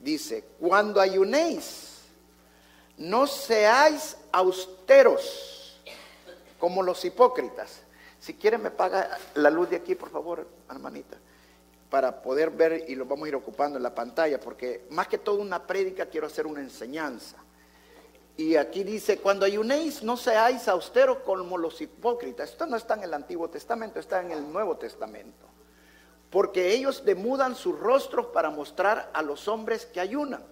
dice, cuando ayunéis, no seáis austeros como los hipócritas. Si quieren me paga la luz de aquí, por favor, hermanita, para poder ver y lo vamos a ir ocupando en la pantalla, porque más que todo una prédica quiero hacer una enseñanza. Y aquí dice, cuando ayunéis no seáis austeros como los hipócritas. Esto no está en el Antiguo Testamento, está en el Nuevo Testamento porque ellos demudan sus rostros para mostrar a los hombres que ayunan.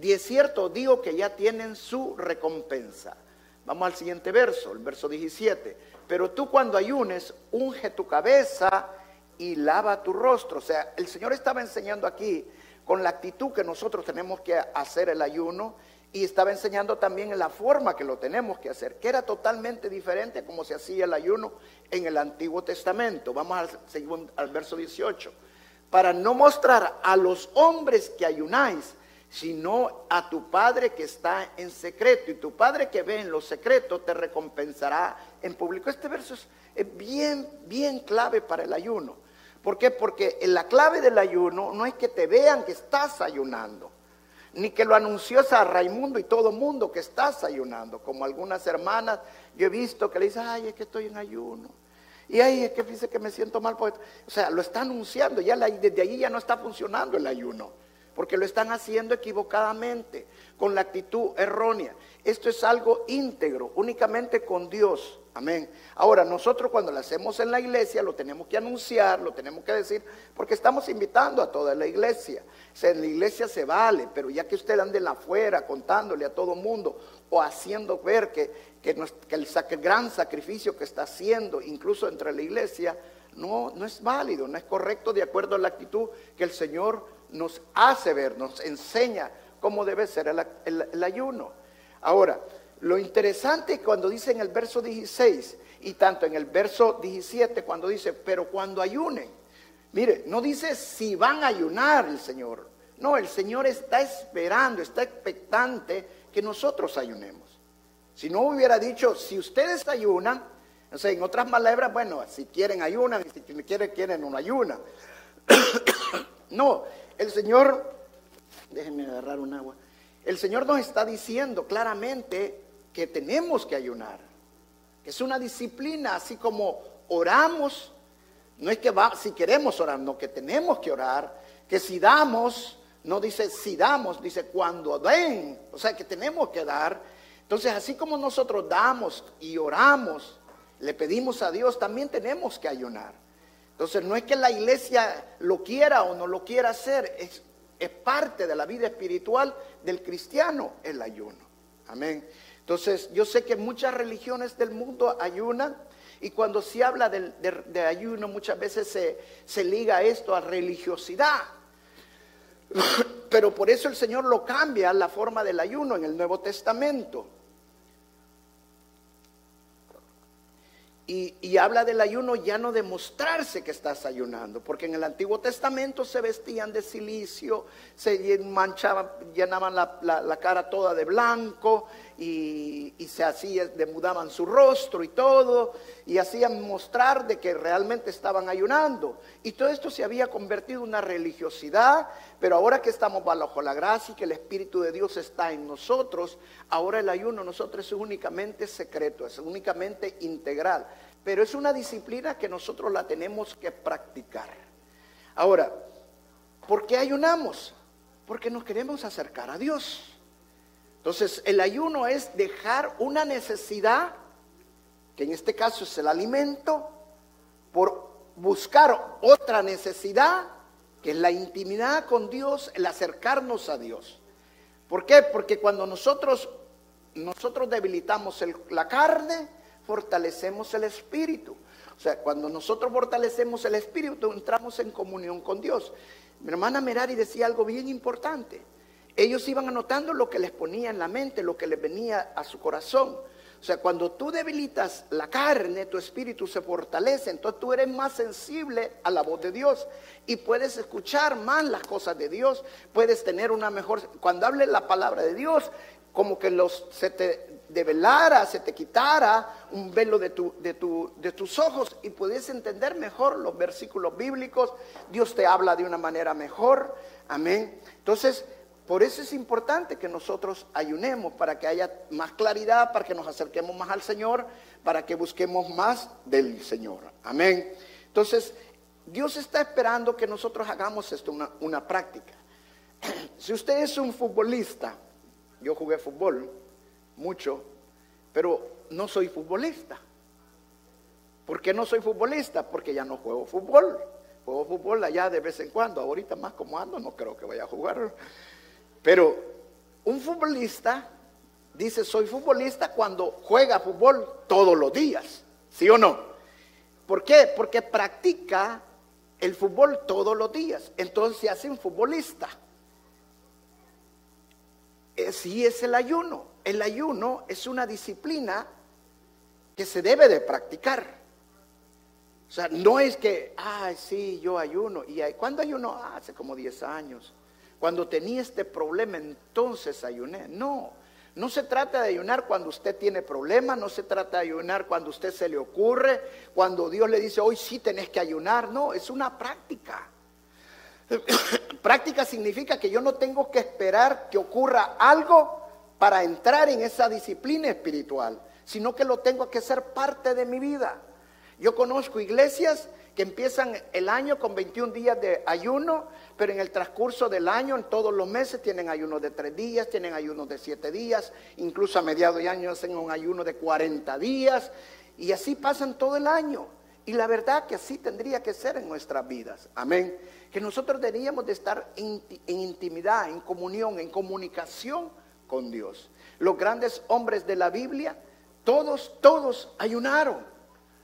Es cierto, digo que ya tienen su recompensa. Vamos al siguiente verso, el verso 17. Pero tú cuando ayunes, unge tu cabeza y lava tu rostro. O sea, el Señor estaba enseñando aquí con la actitud que nosotros tenemos que hacer el ayuno y estaba enseñando también la forma que lo tenemos que hacer, que era totalmente diferente como se hacía el ayuno en el Antiguo Testamento. Vamos al, al verso 18. Para no mostrar a los hombres que ayunáis, sino a tu Padre que está en secreto. Y tu Padre que ve en lo secreto te recompensará en público. Este verso es, es bien, bien clave para el ayuno. ¿Por qué? Porque la clave del ayuno no es que te vean que estás ayunando ni que lo anunció a Raimundo y todo mundo que estás ayunando, como algunas hermanas yo he visto que le dicen, ay, es que estoy en ayuno. Y ay, es que dice que me siento mal. O sea, lo está anunciando, ya desde ahí ya no está funcionando el ayuno, porque lo están haciendo equivocadamente, con la actitud errónea. Esto es algo íntegro, únicamente con Dios. Amén. Ahora, nosotros cuando lo hacemos en la iglesia, lo tenemos que anunciar, lo tenemos que decir, porque estamos invitando a toda la iglesia. En la iglesia se vale, pero ya que usted ande afuera contándole a todo mundo o haciendo ver que, que, el gran sacrificio que está haciendo, incluso entre la iglesia, no, no es válido, no es correcto de acuerdo a la actitud que el Señor nos hace ver, nos enseña cómo debe ser el ayuno. Ahora, lo interesante es cuando dice en el verso 16 y tanto en el verso 17 cuando dice, pero cuando ayunen, mire, no dice si van a ayunar el Señor. No, el Señor está esperando, está expectante que nosotros ayunemos. Si no hubiera dicho, si ustedes ayunan, o sea, en otras palabras, bueno, si quieren ayunan, si quieren, quieren no ayunan. no, el Señor, déjenme agarrar un agua. El Señor nos está diciendo claramente que tenemos que ayunar, que es una disciplina, así como oramos, no es que va, si queremos orar, no, que tenemos que orar, que si damos, no dice si damos, dice cuando den, o sea que tenemos que dar. Entonces, así como nosotros damos y oramos, le pedimos a Dios, también tenemos que ayunar. Entonces, no es que la iglesia lo quiera o no lo quiera hacer, es, es parte de la vida espiritual del cristiano el ayuno. Amén. Entonces, yo sé que muchas religiones del mundo ayunan y cuando se habla de, ayuno muchas veces se, liga esto a religiosidad. Pero por eso el Señor lo cambia la forma del ayuno en el Nuevo Testamento. Y, habla del ayuno ya no de mostrarse que estás ayunando, porque en el Antiguo Testamento se vestían de silicio, se manchaban, llenaban la, cara toda de blanco y, se hacía, demudaban su rostro y todo, y hacían mostrar de que realmente estaban ayunando. Y todo esto se había convertido en una religiosidad, pero ahora que estamos bajo la gracia y que el Espíritu de Dios está en nosotros, ahora el ayuno nosotros es únicamente secreto, es únicamente integral pero es una disciplina que nosotros la tenemos que practicar. Ahora, ¿por qué ayunamos? Porque nos queremos acercar a Dios. Entonces, el ayuno es dejar una necesidad, que en este caso es el alimento, por buscar otra necesidad, que es la intimidad con Dios, el acercarnos a Dios. ¿Por qué? Porque cuando nosotros, nosotros debilitamos la carne, fortalecemos el espíritu. O sea, cuando nosotros fortalecemos el espíritu, entramos en comunión con Dios. Mi hermana Merari decía algo bien importante. Ellos iban anotando lo que les ponía en la mente, lo que les venía a su corazón. O sea, cuando tú debilitas la carne, tu espíritu se fortalece, entonces tú eres más sensible a la voz de Dios y puedes escuchar más las cosas de Dios, puedes tener una mejor... Cuando hables la palabra de Dios, como que los, se te develara, se te quitara un velo de, tu, de, tu, de tus ojos y puedes entender mejor los versículos bíblicos, Dios te habla de una manera mejor, amén. Entonces, por eso es importante que nosotros ayunemos para que haya más claridad, para que nos acerquemos más al Señor, para que busquemos más del Señor. Amén. Entonces, Dios está esperando que nosotros hagamos esto una, práctica. Si usted es un futbolista, yo jugué fútbol mucho, pero no soy futbolista. ¿Por qué no soy futbolista? Porque ya no juego fútbol. Juego fútbol allá de vez en cuando. Ahorita más como ando, no creo que vaya a jugar. Pero un futbolista dice, soy futbolista cuando juega fútbol todos los días, ¿sí o no? ¿Por qué? Porque practica el fútbol todos los días, entonces se hace un futbolista. Sí es el ayuno. El ayuno es una disciplina que se debe de practicar. O sea, no es que, ah, sí, yo ayuno. ¿Y cuándo ayuno? Ah, hace como 10 años. Cuando tenía este problema, entonces ayuné. No, no se trata de ayunar cuando usted tiene problemas, no se trata de ayunar cuando usted se le ocurre, cuando Dios le dice, hoy sí tenés que ayunar. No, es una práctica. práctica significa que yo no tengo que esperar que ocurra algo para entrar en esa disciplina espiritual, sino que lo tengo que hacer parte de mi vida. Yo conozco iglesias que empiezan el año con 21 días de ayuno, pero en el transcurso del año, en todos los meses, tienen ayunos de tres días, tienen ayunos de siete días, incluso a mediados de año hacen un ayuno de 40 días, y así pasan todo el año. Y la verdad que así tendría que ser en nuestras vidas. Amén. Que nosotros deberíamos de estar en intimidad, en comunión, en comunicación con Dios. Los grandes hombres de la Biblia, todos, todos ayunaron.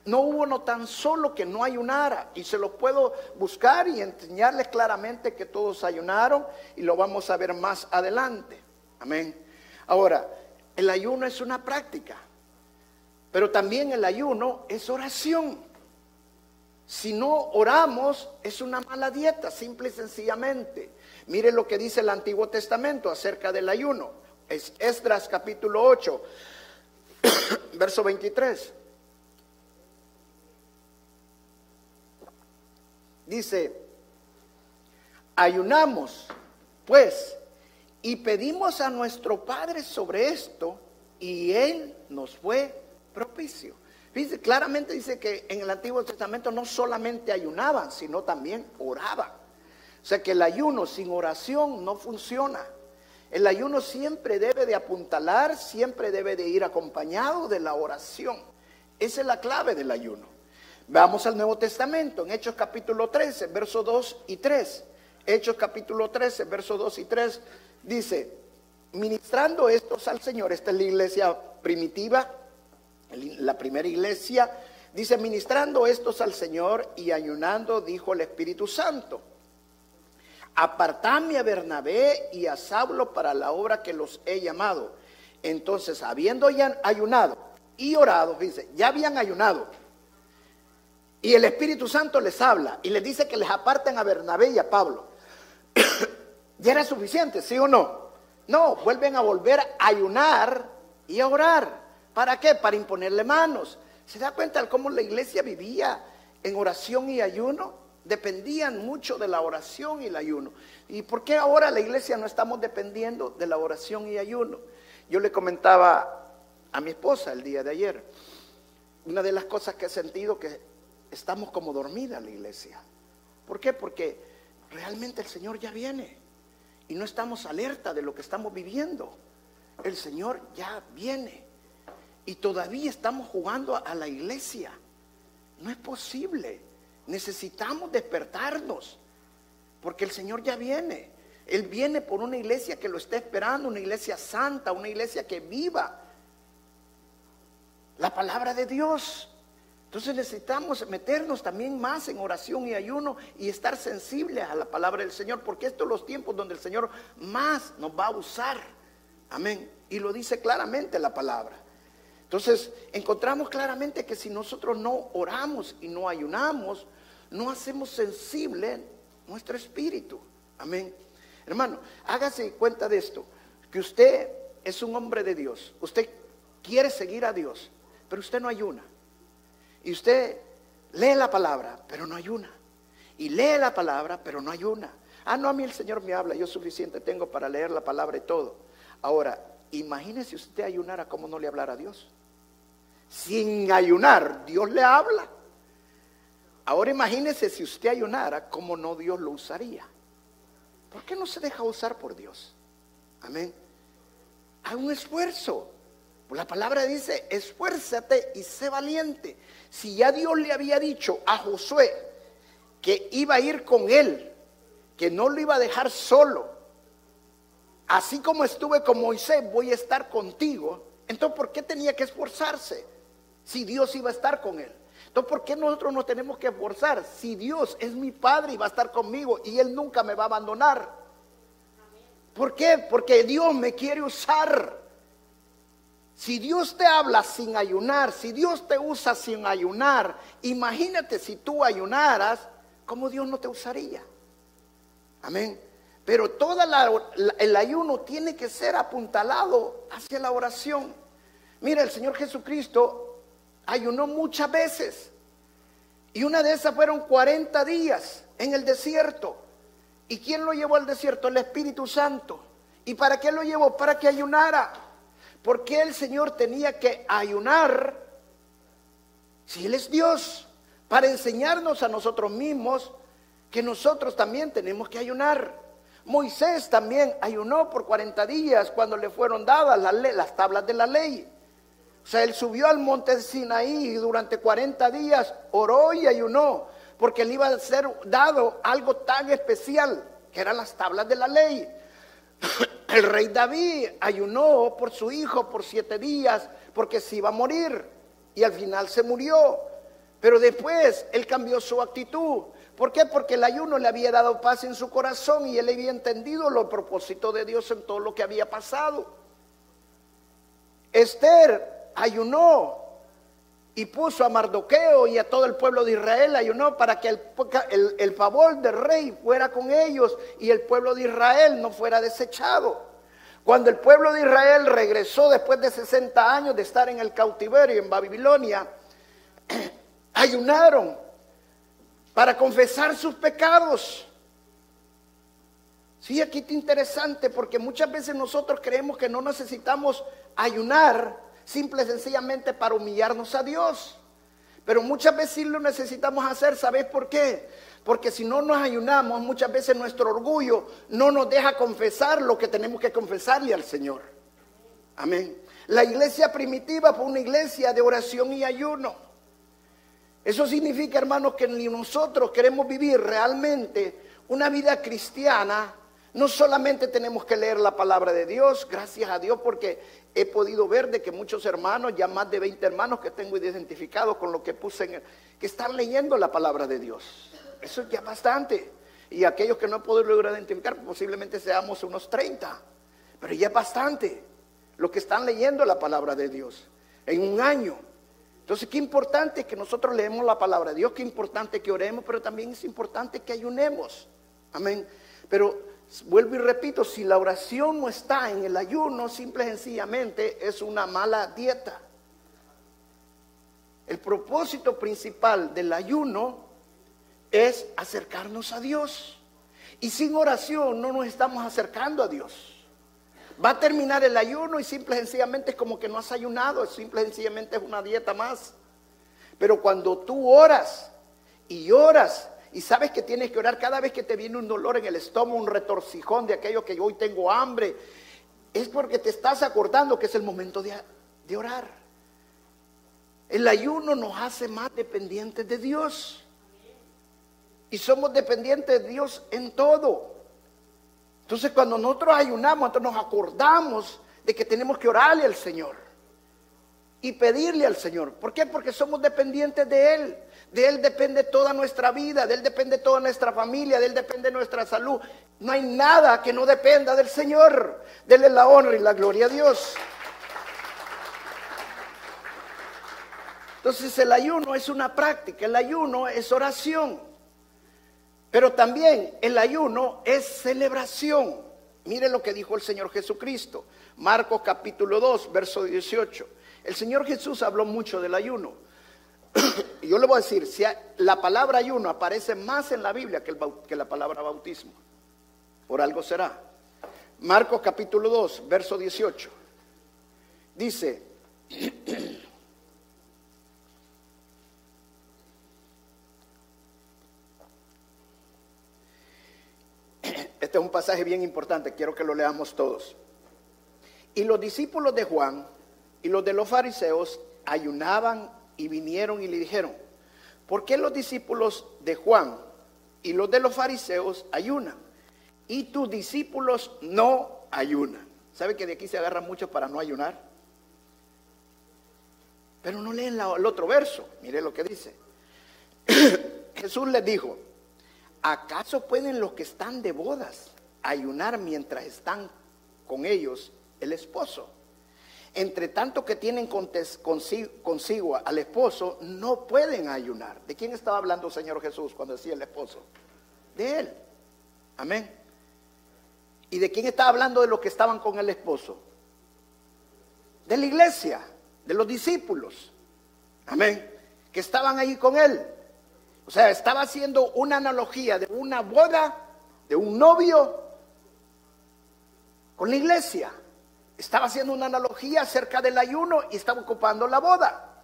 No hubo uno tan solo que no ayunara. Y se lo puedo buscar y enseñarles claramente que todos ayunaron y lo vamos a ver más adelante. Amén. Ahora, el ayuno es una práctica, pero también el ayuno es oración. Si no oramos, es una mala dieta, simple y sencillamente. Mire lo que dice el Antiguo Testamento acerca del ayuno. Es Esdras capítulo 8, verso 23. Dice, ayunamos, pues, y pedimos a nuestro Padre sobre esto, y Él nos fue propicio. Fíjense, claramente dice que en el Antiguo Testamento no solamente ayunaban, sino también oraban. O sea que el ayuno sin oración no funciona. El ayuno siempre debe de apuntalar, siempre debe de ir acompañado de la oración. Esa es la clave del ayuno. Vamos al Nuevo Testamento, en Hechos capítulo 13, versos 2 y 3. Hechos capítulo 13, versos 2 y 3 dice, ministrando estos al Señor, esta es la iglesia primitiva, la primera iglesia, dice, ministrando estos al Señor y ayunando, dijo el Espíritu Santo, apartadme a Bernabé y a Saulo para la obra que los he llamado. Entonces, habiendo ya ayunado y orado, dice, ya habían ayunado y el Espíritu Santo les habla y les dice que les aparten a Bernabé y a Pablo. ¿Ya era suficiente, sí o no? No, vuelven a volver a ayunar y a orar. ¿Para qué? Para imponerle manos. ¿Se da cuenta cómo la iglesia vivía en oración y ayuno? Dependían mucho de la oración y el ayuno. ¿Y por qué ahora la iglesia no estamos dependiendo de la oración y ayuno? Yo le comentaba a mi esposa el día de ayer, una de las cosas que he sentido que estamos como dormida la iglesia. ¿Por qué? Porque realmente el Señor ya viene y no estamos alerta de lo que estamos viviendo. El Señor ya viene y todavía estamos jugando a la iglesia. No es posible. Necesitamos despertarnos porque el Señor ya viene. Él viene por una iglesia que lo está esperando, una iglesia santa, una iglesia que viva la palabra de Dios. Entonces necesitamos meternos también más en oración y ayuno y estar sensibles a la palabra del Señor, porque estos son los tiempos donde el Señor más nos va a usar. Amén. Y lo dice claramente la palabra. Entonces encontramos claramente que si nosotros no oramos y no ayunamos, no hacemos sensible nuestro espíritu. Amén. Hermano, hágase cuenta de esto, que usted es un hombre de Dios, usted quiere seguir a Dios, pero usted no ayuna. Y usted lee la palabra, pero no ayuna. Y lee la palabra, pero no ayuna. Ah, no, a mí el Señor me habla, yo suficiente tengo para leer la palabra y todo. Ahora, imagínese usted ayunara como no le hablara a Dios. Sin ayunar, Dios le habla. Ahora imagínese si usted ayunara, cómo no Dios lo usaría. ¿Por qué no se deja usar por Dios? Amén. Hay un esfuerzo. La palabra dice, esfuérzate y sé valiente. Si ya Dios le había dicho a Josué que iba a ir con él, que no lo iba a dejar solo, así como estuve con Moisés, voy a estar contigo, entonces ¿por qué tenía que esforzarse si Dios iba a estar con él? Entonces, ¿por qué nosotros nos tenemos que esforzar si Dios es mi Padre y va a estar conmigo y Él nunca me va a abandonar? ¿Por qué? Porque Dios me quiere usar. Si Dios te habla sin ayunar, si Dios te usa sin ayunar, imagínate si tú ayunaras, ¿cómo Dios no te usaría? Amén. Pero todo el ayuno tiene que ser apuntalado hacia la oración. Mira, el Señor Jesucristo ayunó muchas veces. Y una de esas fueron 40 días en el desierto. ¿Y quién lo llevó al desierto? El Espíritu Santo. ¿Y para qué lo llevó? Para que ayunara. ¿Por qué el Señor tenía que ayunar si Él es Dios? Para enseñarnos a nosotros mismos que nosotros también tenemos que ayunar. Moisés también ayunó por 40 días cuando le fueron dadas las, las tablas de la ley. O sea, él subió al monte Sinaí y durante 40 días oró y ayunó, porque le iba a ser dado algo tan especial, que eran las tablas de la ley. El rey David ayunó por su hijo por siete días, porque se iba a morir, y al final se murió. Pero después él cambió su actitud. ¿Por qué? Porque el ayuno le había dado paz en su corazón y él había entendido los propósitos de Dios en todo lo que había pasado. Esther ayunó y puso a Mardoqueo y a todo el pueblo de Israel, ayunó para que el, favor del rey fuera con ellos y el pueblo de Israel no fuera desechado. Cuando el pueblo de Israel regresó después de 60 años de estar en el cautiverio en Babilonia, ayunaron para confesar sus pecados. Sí, aquí está interesante porque muchas veces nosotros creemos que no necesitamos ayunar simple y sencillamente para humillarnos a Dios. Pero muchas veces sí lo necesitamos hacer, ¿sabes por qué? Porque si no nos ayunamos, muchas veces nuestro orgullo no nos deja confesar lo que tenemos que confesarle al Señor. Amén. La iglesia primitiva fue una iglesia de oración y ayuno. Eso significa, hermanos, que ni nosotros queremos vivir realmente una vida cristiana. No solamente tenemos que leer la palabra de Dios, gracias a Dios, porque he podido ver de que muchos hermanos, ya más de 20 hermanos que tengo identificados con lo que puse en el, que están leyendo la palabra de Dios. Eso es ya bastante. Y aquellos que no he podido lograr identificar, posiblemente seamos unos 30. Pero ya es bastante lo que están leyendo la palabra de Dios en un año. Entonces, qué importante que nosotros leemos la palabra de Dios, qué importante que oremos, pero también es importante que ayunemos. Amén. Pero vuelvo y repito, si la oración no está en el ayuno, simple y sencillamente es una mala dieta. El propósito principal del ayuno es acercarnos a Dios. Y sin oración no nos estamos acercando a Dios. Va a terminar el ayuno y simple y sencillamente es como que no has ayunado, simple y sencillamente es una dieta más. Pero cuando tú oras y oras y sabes que tienes que orar cada vez que te viene un dolor en el estómago, un retorcijón de aquello que hoy tengo hambre. Es porque te estás acordando que es el momento de, orar. El ayuno nos hace más dependientes de Dios. Y somos dependientes de Dios en todo. Entonces cuando nosotros ayunamos, nosotros nos acordamos de que tenemos que orarle al Señor. y pedirle al Señor. ¿Por qué? Porque somos dependientes de Él. De Él depende toda nuestra vida, de Él depende toda nuestra familia, de Él depende nuestra salud. No hay nada que no dependa del Señor. Dele la honra y la gloria a Dios. Entonces el ayuno es una práctica, el ayuno es oración, pero también el ayuno es celebración. Mire lo que dijo el Señor Jesucristo, Marcos capítulo 2, verso 18. El Señor Jesús habló mucho del ayuno. yo le voy a decir, si la palabra ayuno aparece más en la Biblia que, que la palabra bautismo, por algo será. Marcos capítulo 2, verso 18. Dice, Este es un pasaje bien importante, quiero que lo leamos todos. Y los discípulos de Juan y los de los fariseos ayunaban y vinieron y le dijeron, ¿por qué los discípulos de Juan y los de los fariseos ayunan? Y tus discípulos no ayunan. ¿Sabe que de aquí se agarra mucho para no ayunar? Pero no leen el otro verso. Mire lo que dice. Jesús les dijo, ¿acaso pueden los que están de bodas ayunar mientras están con ellos el esposo? Entre tanto que tienen consigo, al esposo, no pueden ayunar. ¿De quién estaba hablando el Señor Jesús cuando decía el esposo? De él. Amén. ¿Y de quién estaba hablando de los que estaban con el esposo? De la iglesia, de los discípulos. Amén. Que estaban ahí con él. O sea, estaba haciendo una analogía de una boda, de un novio con la iglesia. Estaba haciendo una analogía acerca del ayuno y estaba ocupando la boda.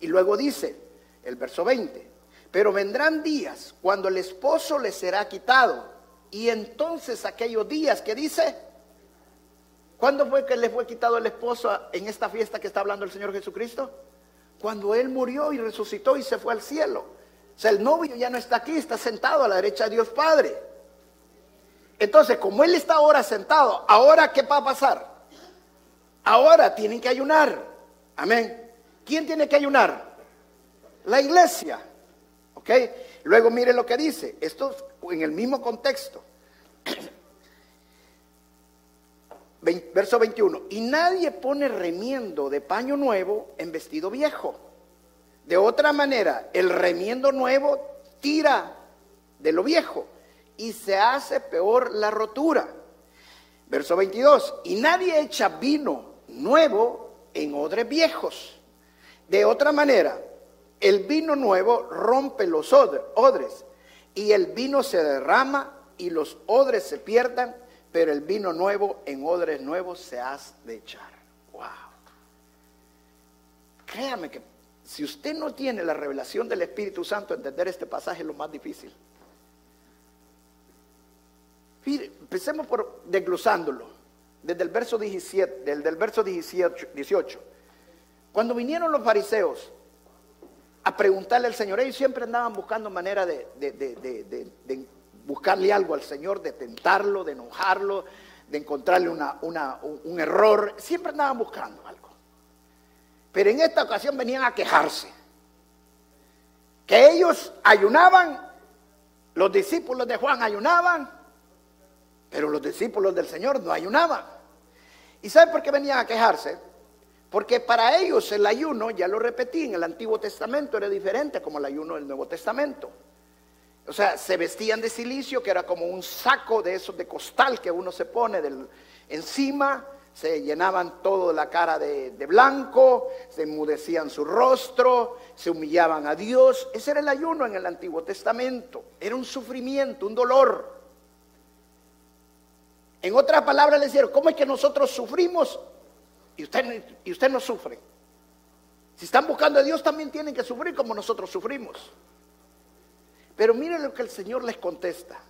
Y luego dice el verso 20, pero vendrán días cuando el esposo le será quitado. Y entonces aquellos días que dice, ¿cuándo fue que le fue quitado el esposo en esta fiesta que está hablando el Señor Jesucristo? Cuando Él murió y resucitó y se fue al cielo. O sea, el novio ya no está aquí, está sentado a la derecha de Dios Padre. Entonces, como Él está ahora sentado, ¿ahora qué va a pasar? Ahora tienen que ayunar. Amén. ¿Quién tiene que ayunar? La iglesia. ¿Ok? Luego mire lo que dice. Esto en el mismo contexto. Verso 21. Y nadie pone remiendo de paño nuevo en vestido viejo de otra manera, el remiendo nuevo tira de lo viejo y se hace peor la rotura. Verso 22, y nadie echa vino nuevo en odres viejos. De otra manera, el vino nuevo rompe los odres y el vino se derrama y los odres se pierdan, pero el vino nuevo en odres nuevos se hace de echar. Wow. Créame que si usted no tiene la revelación del Espíritu Santo, entender este pasaje es lo más difícil. empecemos por desglosándolo, desde el verso 17, del, verso 18. Cuando vinieron los fariseos a preguntarle al Señor, ellos siempre andaban buscando manera de, de buscarle algo al Señor, de tentarlo, de enojarlo, de encontrarle un error, siempre andaban buscando algo. Pero en esta ocasión venían a quejarse. Que ellos ayunaban, los discípulos de Juan ayunaban, pero los discípulos del Señor no ayunaban. ¿Y saben por qué venían a quejarse? Porque para ellos el ayuno, ya lo repetí, en el Antiguo Testamento era diferente como el ayuno del Nuevo Testamento. O sea, se vestían de silicio, que era como un saco de esos de costal que uno se pone del, encima, se llenaban todo la cara de, blanco, se enmudecían su rostro, se humillaban a Dios. Ese era el ayuno en el Antiguo Testamento. Era un sufrimiento, un dolor. En otras palabras le decían, ¿cómo es que nosotros sufrimos y usted, y usted no sufre? Si están buscando a Dios también tienen que sufrir como nosotros sufrimos. Pero miren lo que el Señor les contesta.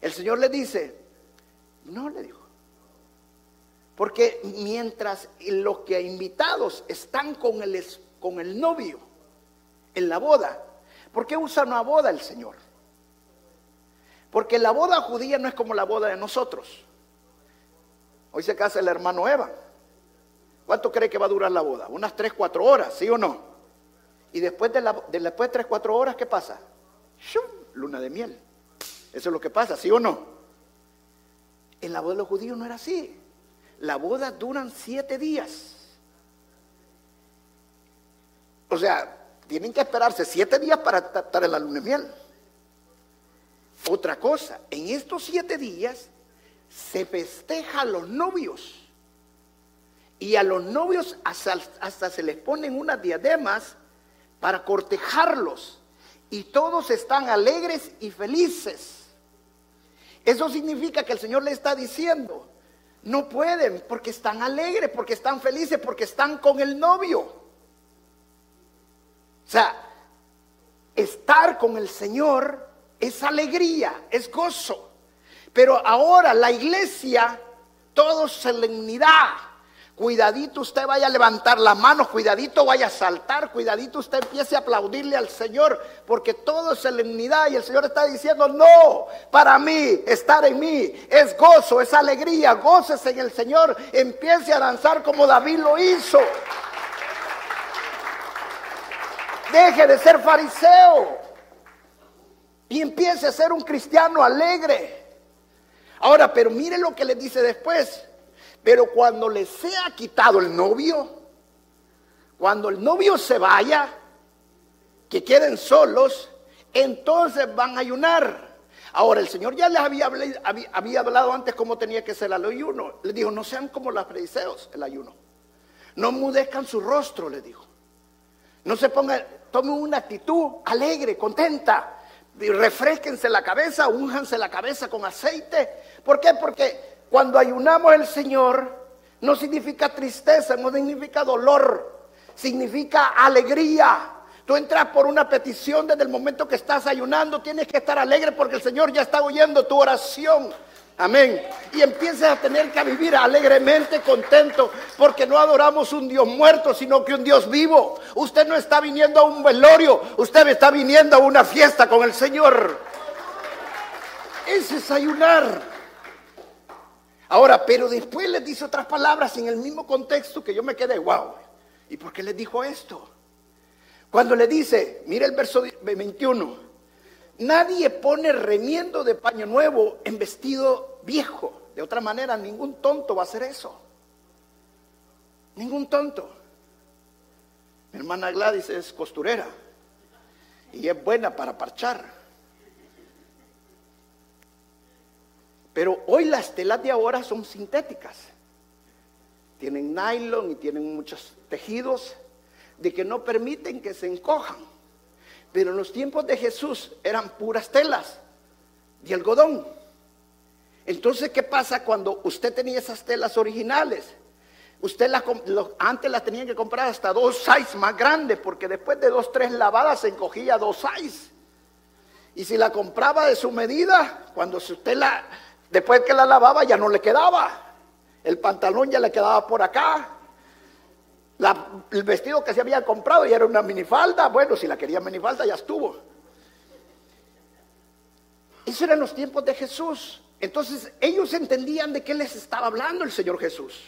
El Señor le dice, no le dijo, porque mientras los que invitados están con el, con el novio en la boda, ¿por qué usa una boda el Señor? Porque la boda judía no es como la boda de nosotros. Hoy se casa el hermano Eva. ¿Cuánto cree que va a durar la boda? Unas 3, 4 horas, ¿sí o no? Y después de, la, después de 3, 4 horas, ¿qué pasa? ¡Shum! Luna de miel. Eso es lo que pasa, ¿sí o no? En la boda de los judíos no era así. La boda duran 7 días. O sea, tienen que esperarse 7 días para estar en la luna de miel. Otra cosa, en estos 7 días se festeja a los novios. Y a los novios hasta, se les ponen unas diademas para cortejarlos. Y todos están alegres y felices. Eso significa que el Señor le está diciendo, no pueden porque están alegres, porque están felices, porque están con el novio. O sea, estar con el Señor es alegría, es gozo. Pero ahora la iglesia, todo solemnidad. Cuidadito usted vaya a levantar la mano, cuidadito vaya a saltar, cuidadito usted empiece a aplaudirle al Señor, porque todo es solemnidad y el Señor está diciendo, no, para mí, estar en mí es gozo, es alegría, goces en el Señor, empiece a danzar como David lo hizo. Deje de ser fariseo y empiece a ser un cristiano alegre. Ahora, pero mire lo que le dice después. Pero cuando les sea quitado el novio, cuando el novio se vaya, que queden solos, entonces van a ayunar. Ahora, el Señor ya les había, hablado antes cómo tenía que ser el ayuno. Le dijo, no sean como los fariseos el ayuno. No mudezcan su rostro, le dijo. No se pongan, tomen una actitud alegre, contenta refresquense la cabeza, únjanse la cabeza con aceite. ¿Por qué? Porque cuando ayunamos el Señor no significa tristeza, no significa dolor, significa alegría. Tú entras por una petición desde el momento que estás ayunando, tienes que estar alegre porque el Señor ya está oyendo tu oración. Amén. Y empieces a tener que vivir alegremente, contento, porque no adoramos un Dios muerto, sino que un Dios vivo. Usted no está viniendo a un velorio, usted está viniendo a una fiesta con el Señor. Es ayunar. Ahora, pero después les dice otras palabras en el mismo contexto que yo me quedé, wow. ¿Y por qué les dijo esto? Cuando le dice, mire el verso 21. Nadie pone remiendo de paño nuevo en vestido viejo. De otra manera, ningún tonto va a hacer eso. Ningún tonto. Mi hermana Gladys es costurera y es buena para parchar. Pero hoy las telas de ahora son sintéticas. Tienen nylon y tienen muchos tejidos de que no permiten que se encojan. Pero en los tiempos de Jesús eran puras telas de algodón. Entonces, ¿qué pasa cuando usted tenía esas telas originales? Usted antes las tenía que comprar hasta dos size más grandes, porque después de dos, tres lavadas se encogía dos size. Y si la compraba de su medida, cuando usted la, después que la lavaba ya no le quedaba. El pantalón ya le quedaba por acá, el vestido que se había comprado y era una minifalda, bueno, si la quería minifalda ya estuvo. Eso eran los tiempos de Jesús. Entonces ellos entendían de qué les estaba hablando el Señor Jesús.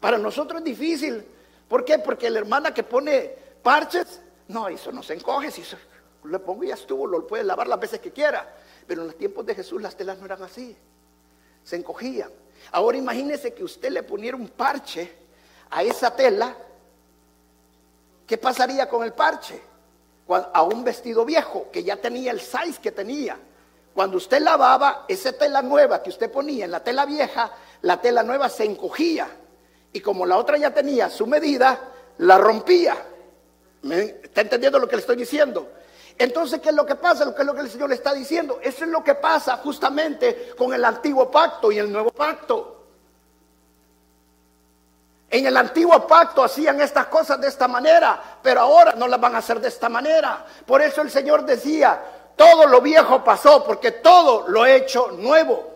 Para nosotros es difícil. ¿Por qué? Porque la hermana que pone parches, no, eso no se encoge, si le pongo y ya estuvo, lo puede lavar las veces que quiera. Pero en los tiempos de Jesús las telas no eran así, se encogían. Ahora imagínese que usted le poniera un parche a esa tela ¿Qué pasaría con el parche? A un vestido viejo que ya tenía el size que tenía. Cuando usted lavaba esa tela nueva que usted ponía en la tela vieja, la tela nueva se encogía. Y como la otra ya tenía su medida, la rompía. ¿Está entendiendo lo que le estoy diciendo? Entonces, ¿qué es lo que pasa? ¿Qué es lo que el Señor le está diciendo? Eso es lo que pasa justamente con el antiguo pacto y el nuevo pacto. En el antiguo pacto hacían estas cosas de esta manera, pero ahora no las van a hacer de esta manera. Por eso el Señor decía, todo lo viejo pasó, porque todo lo he hecho nuevo.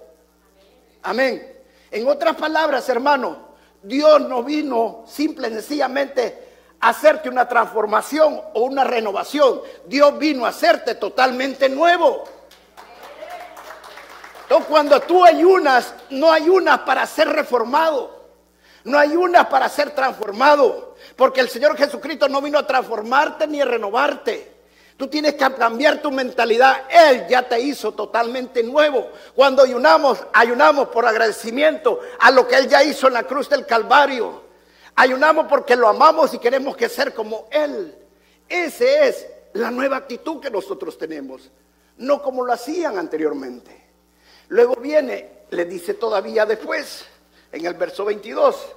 Amén. En otras palabras, hermano, Dios no vino simple y sencillamente a hacerte una transformación o una renovación. Dios vino a hacerte totalmente nuevo. Entonces, cuando tú ayunas, no ayunas para ser reformado. No ayunas para ser transformado, porque el Señor Jesucristo no vino a transformarte ni a renovarte. Tú tienes que cambiar tu mentalidad. Él ya te hizo totalmente nuevo. Cuando ayunamos, ayunamos por agradecimiento a lo que Él ya hizo en la cruz del Calvario. Ayunamos porque lo amamos y queremos que ser como Él. Esa es la nueva actitud que nosotros tenemos, no como lo hacían anteriormente. Luego viene, le dice todavía después, en el verso 22,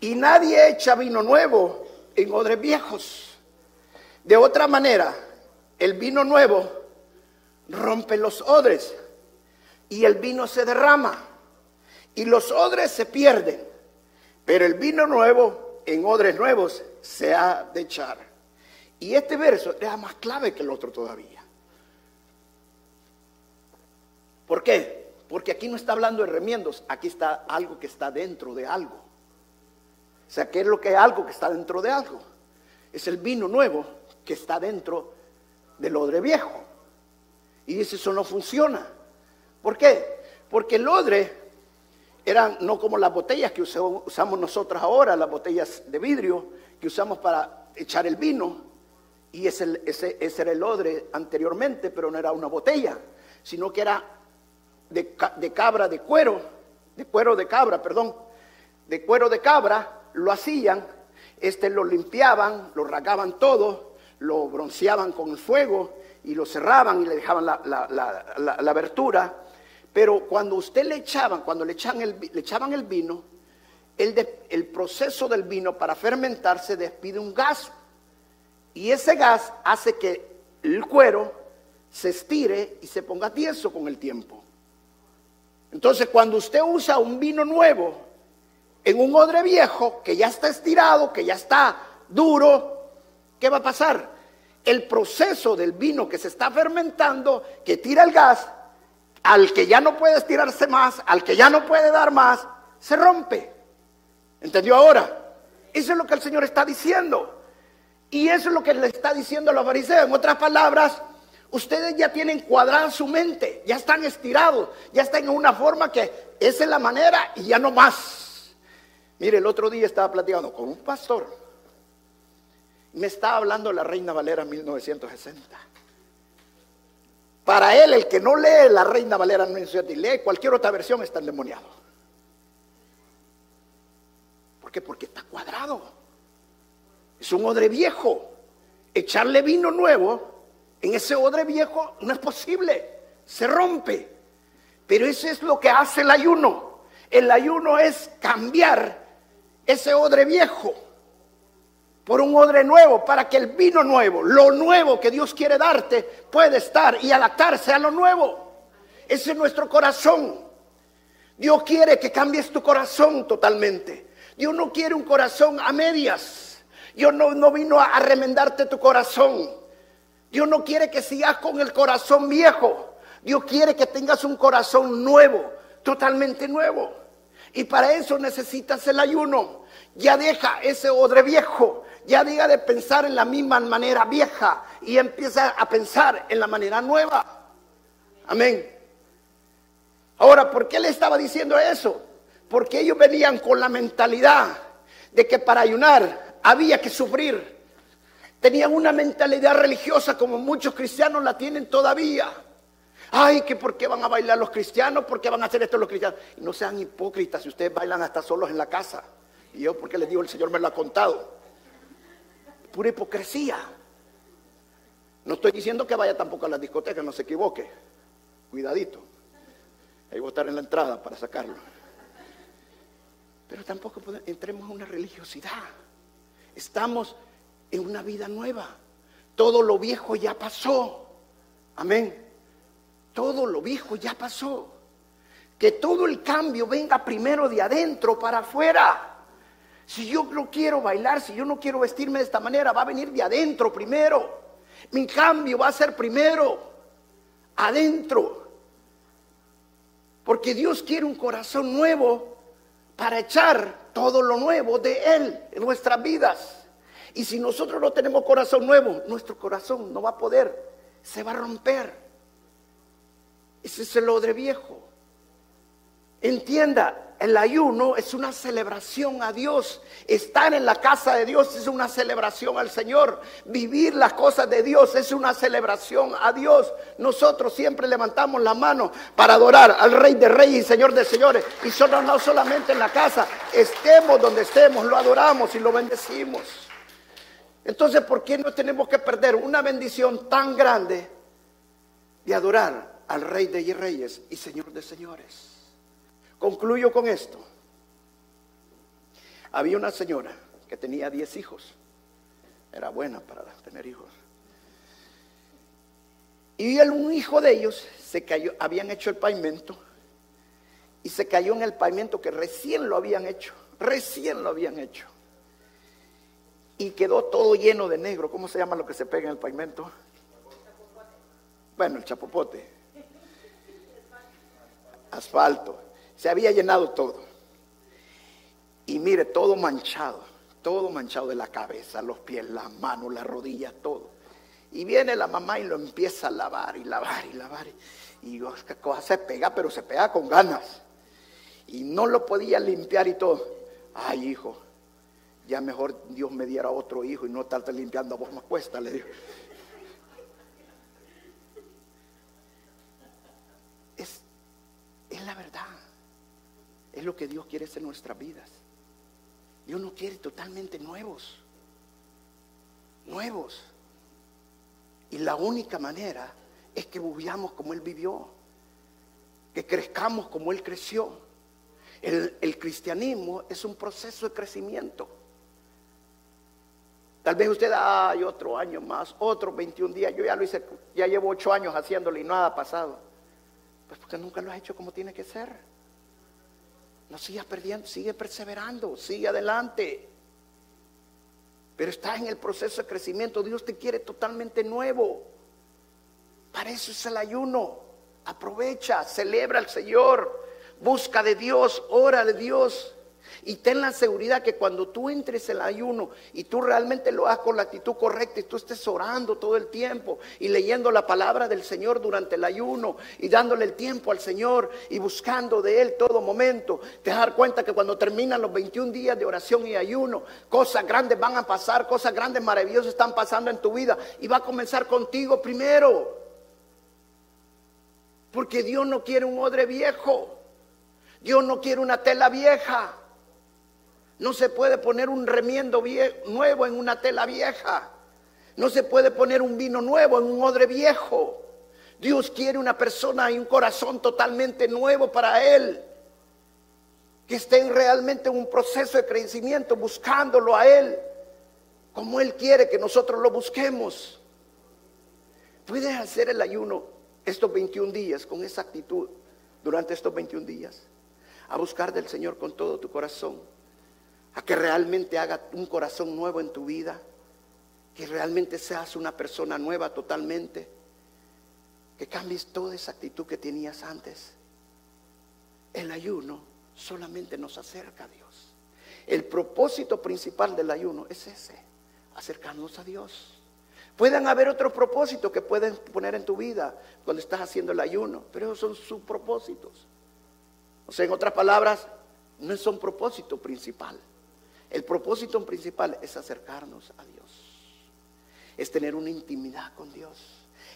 y nadie echa vino nuevo en odres viejos de otra manera, el vino nuevo rompe los odres y el vino se derrama y los odres se pierden, pero el vino nuevo en odres nuevos se ha de echar. Y este verso es más clave que el otro todavía. ¿Por qué? Porque aquí no está hablando de remiendos, aquí está algo que está dentro de algo. O sea, ¿qué es lo que es algo que está dentro de algo? Es el vino nuevo que está dentro del odre viejo. Y dice, eso no funciona. ¿Por qué? Porque el odre eran no como las botellas que usamos nosotros ahora, las botellas de vidrio que usamos para echar el vino. Y ese, ese era el odre anteriormente, pero no era una botella, sino que era de, cabra, de cuero, de cuero de cabra, perdón, de cuero de cabra, lo hacían, este lo limpiaban, lo ragaban todo, lo bronceaban con el fuego y lo cerraban y le dejaban la, abertura. Pero cuando usted le echaban, cuando le, echaban el, le echaban el vino, el, el proceso del vino para fermentarse despide un gas. Y ese gas hace que el cuero se estire y se ponga tieso con el tiempo. Entonces, cuando usted usa un vino nuevo en un odre viejo que ya está estirado, que ya está duro, ¿qué va a pasar? El proceso del vino que se está fermentando, que tira el gas, al que ya no puede estirarse más, al que ya no puede dar más, se rompe. ¿Entendió ahora? Eso es lo que el Señor está diciendo. Y eso es lo que le está diciendo a los fariseos. En otras palabras, ustedes ya tienen cuadrada su mente, ya están estirados, ya están en una forma que esa es la manera y ya no más. Mire, el otro día estaba platicando con un pastor me está hablando la Reina Valera 1960. Para él, el que no lee la Reina Valera 1960 y lee cualquier otra versión está endemoniado. ¿Por qué? Porque está cuadrado. Es un odre viejo. Echarle vino nuevo en ese odre viejo no es posible. Se rompe. Pero eso es lo que hace el ayuno. El ayuno es cambiar ese odre viejo por un odre nuevo, para que el vino nuevo, lo nuevo que Dios quiere darte, pueda estar y adaptarse a lo nuevo. Ese es nuestro corazón. Dios quiere que cambies tu corazón totalmente. Dios no quiere un corazón a medias. Dios no, no vino a, remendarte tu corazón. Dios no quiere que sigas con el corazón viejo. Dios quiere que tengas un corazón nuevo, totalmente nuevo. Y para eso necesitas el ayuno. Ya deja ese odre viejo ya diga de pensar en la misma manera vieja y empieza a pensar en la manera nueva. Amén. Ahora, ¿por qué le estaba diciendo eso? Porque ellos venían con la mentalidad de que para ayunar había que sufrir. Tenían una mentalidad religiosa como muchos cristianos la tienen todavía. Ay, que por qué van a bailar los cristianos, por qué van a hacer esto los cristianos. Y no sean hipócritas si ustedes bailan hasta solos en la casa. Y yo, porque les digo, el Señor me lo ha contado pura hipocresía. No estoy diciendo que vaya tampoco a la discoteca, no se equivoque. Cuidadito. Ahí voy a estar en la entrada para sacarlo. Pero tampoco entremos en una religiosidad. Estamos en una vida nueva. Todo lo viejo ya pasó. Amén. Todo lo viejo ya pasó. Que todo el cambio venga primero de adentro para afuera. Si yo no quiero bailar, si yo no quiero vestirme de esta manera, va a venir de adentro primero. Mi cambio va a ser primero, adentro. Porque Dios quiere un corazón nuevo para echar todo lo nuevo de Él en nuestras vidas. Y si nosotros no tenemos corazón nuevo, nuestro corazón no va a poder, se va a romper. Ese es el odre viejo. Entienda, el ayuno es una celebración a Dios. Estar en la casa de Dios es una celebración al Señor. Vivir las cosas de Dios es una celebración a Dios. Nosotros siempre levantamos la mano para adorar al Rey de Reyes y Señor de Señores. Y solo, no solamente en la casa, estemos donde estemos, lo adoramos y lo bendecimos. Entonces, ¿por qué no tenemos que perder una bendición tan grande de adorar al Rey de Reyes y Señor de Señores? Concluyo con esto. Había una señora que tenía 10 hijos. Era buena para tener hijos. Y un hijo de ellos se cayó, habían hecho el pavimento y se cayó en el pavimento que recién lo habían hecho, recién lo habían hecho. Y quedó todo lleno de negro. ¿Cómo se llama lo que se pega en el pavimento? Bueno, el chapopote. Asfalto. Se había llenado todo. Y mire, todo manchado, todo manchado de la cabeza, los pies, las manos, las rodillas, todo. Y viene la mamá y lo empieza a lavar y lavar y lavar. Y digo, esta cosa se pega, pero se pega con ganas. Y no lo podía limpiar y todo. Ay, hijo, ya mejor Dios me diera otro hijo y no estarte limpiando a vos más cuesta, le digo. Es, es la verdad. Es lo que Dios quiere hacer en nuestras vidas. Dios no quiere totalmente nuevos. Nuevos. Y la única manera es que vivamos como Él vivió. Que crezcamos como Él creció. El, el, cristianismo es un proceso de crecimiento. Tal vez usted, hay otro año más, otro 21 días. Yo ya lo hice, ya llevo 8 años haciéndolo y nada ha pasado. Pues porque nunca lo ha hecho como tiene que ser. No sigas perdiendo, sigue perseverando, sigue adelante. Pero estás en el proceso de crecimiento. Dios te quiere totalmente nuevo. Para eso es el ayuno. Aprovecha, celebra al Señor. Busca de Dios, ora de Dios. Y ten la seguridad que cuando tú entres en el ayuno y tú realmente lo hagas con la actitud correcta y tú estés orando todo el tiempo y leyendo la palabra del Señor durante el ayuno y dándole el tiempo al Señor y buscando de Él todo momento, te vas a dar cuenta que cuando terminan los 21 días de oración y ayuno, cosas grandes van a pasar, cosas grandes, maravillosas están pasando en tu vida y va a comenzar contigo primero. Porque Dios no quiere un odre viejo. Dios no quiere una tela vieja. No se puede poner un remiendo nuevo en una tela vieja. No se puede poner un vino nuevo en un odre viejo. Dios quiere una persona y un corazón totalmente nuevo para Él. Que estén realmente en un proceso de crecimiento buscándolo a Él. Como Él quiere que nosotros lo busquemos. Puedes hacer el ayuno estos 21 días con esa actitud durante estos 21 días. A buscar del Señor con todo tu corazón a que realmente haga un corazón nuevo en tu vida, que realmente seas una persona nueva totalmente, que cambies toda esa actitud que tenías antes. El ayuno solamente nos acerca a Dios. El propósito principal del ayuno es ese, acercarnos a Dios. Pueden haber otros propósitos que pueden poner en tu vida cuando estás haciendo el ayuno, pero esos son sus propósitos. O sea, en otras palabras, no son propósito principal. El propósito principal es acercarnos a Dios. Es tener una intimidad con Dios.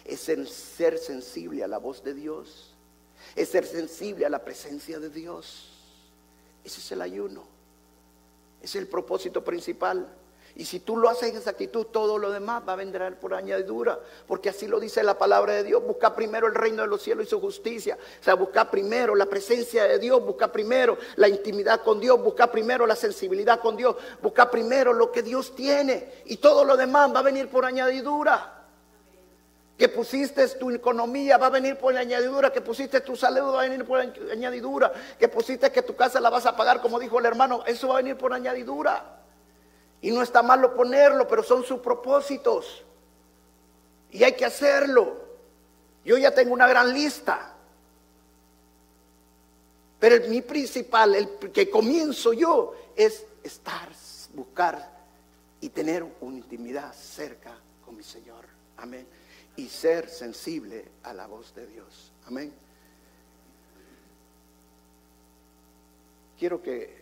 Es ser sensible a la voz de Dios. Es ser sensible a la presencia de Dios. Ese es el ayuno. Es el propósito principal. Y si tú lo haces en esa actitud, todo lo demás va a vendrá por añadidura. Porque así lo dice la palabra de Dios. Busca primero el reino de los cielos y su justicia. O sea, busca primero la presencia de Dios. Busca primero la intimidad con Dios. Busca primero la sensibilidad con Dios. Busca primero lo que Dios tiene. Y todo lo demás va a venir por añadidura. Que pusiste tu economía va a venir por añadidura. Que pusiste tu salud va a venir por añadidura. Que pusiste que tu casa la vas a pagar, como dijo el hermano. Eso va a venir por añadidura. Y no está malo ponerlo, pero son sus propósitos. Y hay que hacerlo. Yo ya tengo una gran lista. Pero mi principal, el que comienzo yo, es estar, buscar y tener una intimidad cerca con mi Señor. Amén. Y ser sensible a la voz de Dios. Amén. quiero que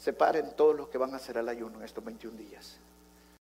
separen todos los que van a hacer el ayuno en estos 21 días.